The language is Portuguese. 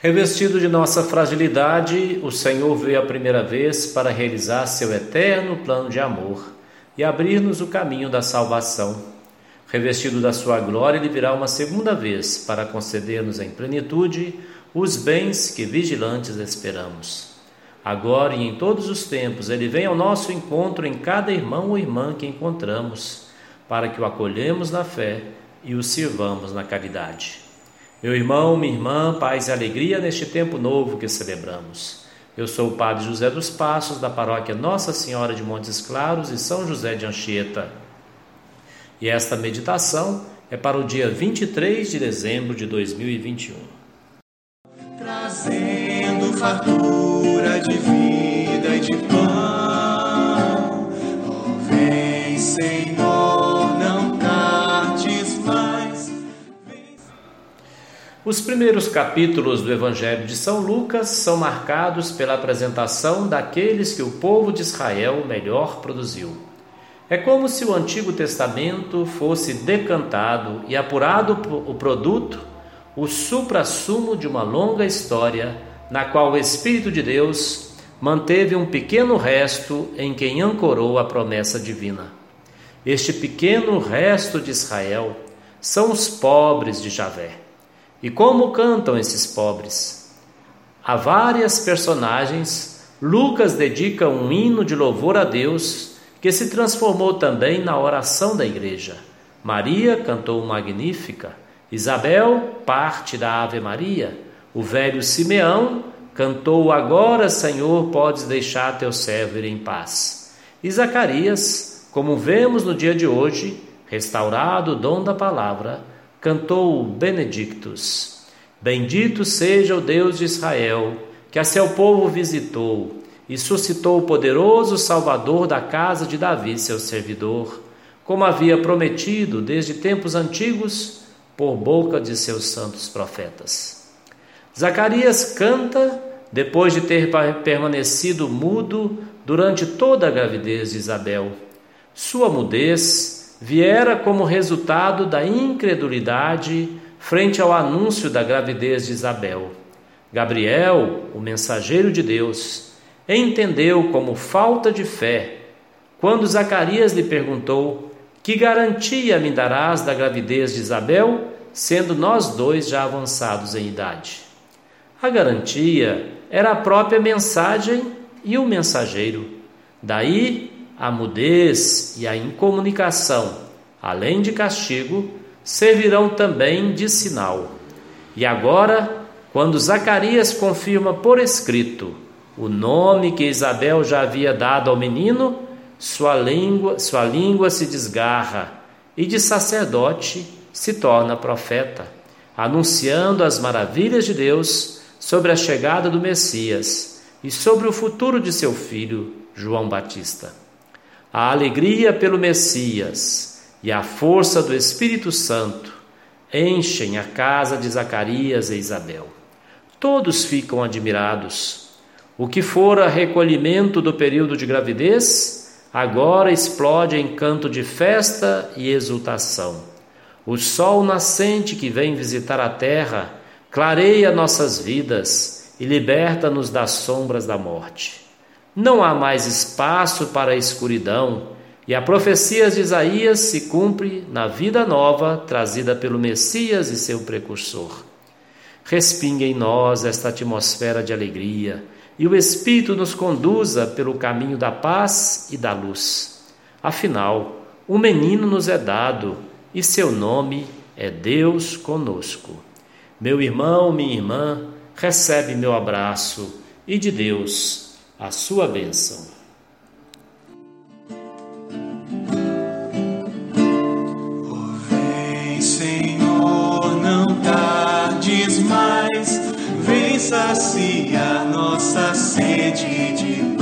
Revestido de nossa fragilidade, o Senhor veio a primeira vez para realizar seu eterno plano de amor e abrir-nos o caminho da salvação. Revestido da sua glória, ele virá uma segunda vez para conceder-nos em plenitude os bens que vigilantes esperamos. Agora e em todos os tempos, ele vem ao nosso encontro em cada irmão ou irmã que encontramos, para que o acolhemos na fé e o sirvamos na caridade. Meu irmão, minha irmã, paz e alegria neste tempo novo que celebramos. Eu sou o Padre José dos Passos, da paróquia Nossa Senhora de Montes Claros e São José de Anchieta. E esta meditação é para o dia 23 de dezembro de 2021. Trazendo fartura de vida e de pão. Oh, vem, Senhor, Os primeiros capítulos do Evangelho de São Lucas são marcados pela apresentação daqueles que o povo de Israel melhor produziu. É como se o Antigo Testamento fosse decantado e apurado o produto, o supra-sumo de uma longa história na qual o Espírito de Deus manteve um pequeno resto em quem ancorou a promessa divina. Este pequeno resto de Israel são os pobres de Javé. E como cantam esses pobres? A várias personagens, Lucas dedica um hino de louvor a Deus que se transformou também na oração da igreja. Maria cantou Magnífica, Isabel, parte da Ave Maria, o velho Simeão cantou Agora, Senhor, podes deixar teu servo ir em paz. E Zacarias, como vemos no dia de hoje, restaurado o dom da palavra, cantou Benedictus. Bendito seja o Deus de Israel, que a seu povo visitou e suscitou o poderoso Salvador da casa de Davi, seu servidor, como havia prometido desde tempos antigos por boca de seus santos profetas. Zacarias canta depois de ter permanecido mudo durante toda a gravidez de Isabel. Sua mudez viera como resultado da incredulidade frente ao anúncio da gravidez de Isabel. Gabriel, o mensageiro de Deus, entendeu como falta de fé quando Zacarias lhe perguntou: Que garantia me darás da gravidez de Isabel, sendo nós dois já avançados em idade? A garantia era a própria mensagem e o mensageiro. Daí a mudez e a incomunicação, além de castigo, servirão também de sinal. E agora, quando Zacarias confirma por escrito o nome que Isabel já havia dado ao menino, sua língua, sua língua se desgarra e de sacerdote se torna profeta, anunciando as maravilhas de Deus sobre a chegada do Messias e sobre o futuro de seu filho, João Batista. A alegria pelo Messias e a força do Espírito Santo enchem a casa de Zacarias e Isabel. Todos ficam admirados o que fora recolhimento do período de gravidez, agora explode em canto de festa e exultação. O sol nascente que vem visitar a terra clareia nossas vidas e liberta-nos das sombras da morte. Não há mais espaço para a escuridão, e a profecia de Isaías se cumpre na vida nova trazida pelo Messias e seu precursor. Respingue em nós esta atmosfera de alegria e o Espírito nos conduza pelo caminho da paz e da luz. Afinal, um menino nos é dado e seu nome é Deus conosco. Meu irmão, minha irmã, recebe meu abraço e de Deus a sua bênção. Oh, saciar nossa sede de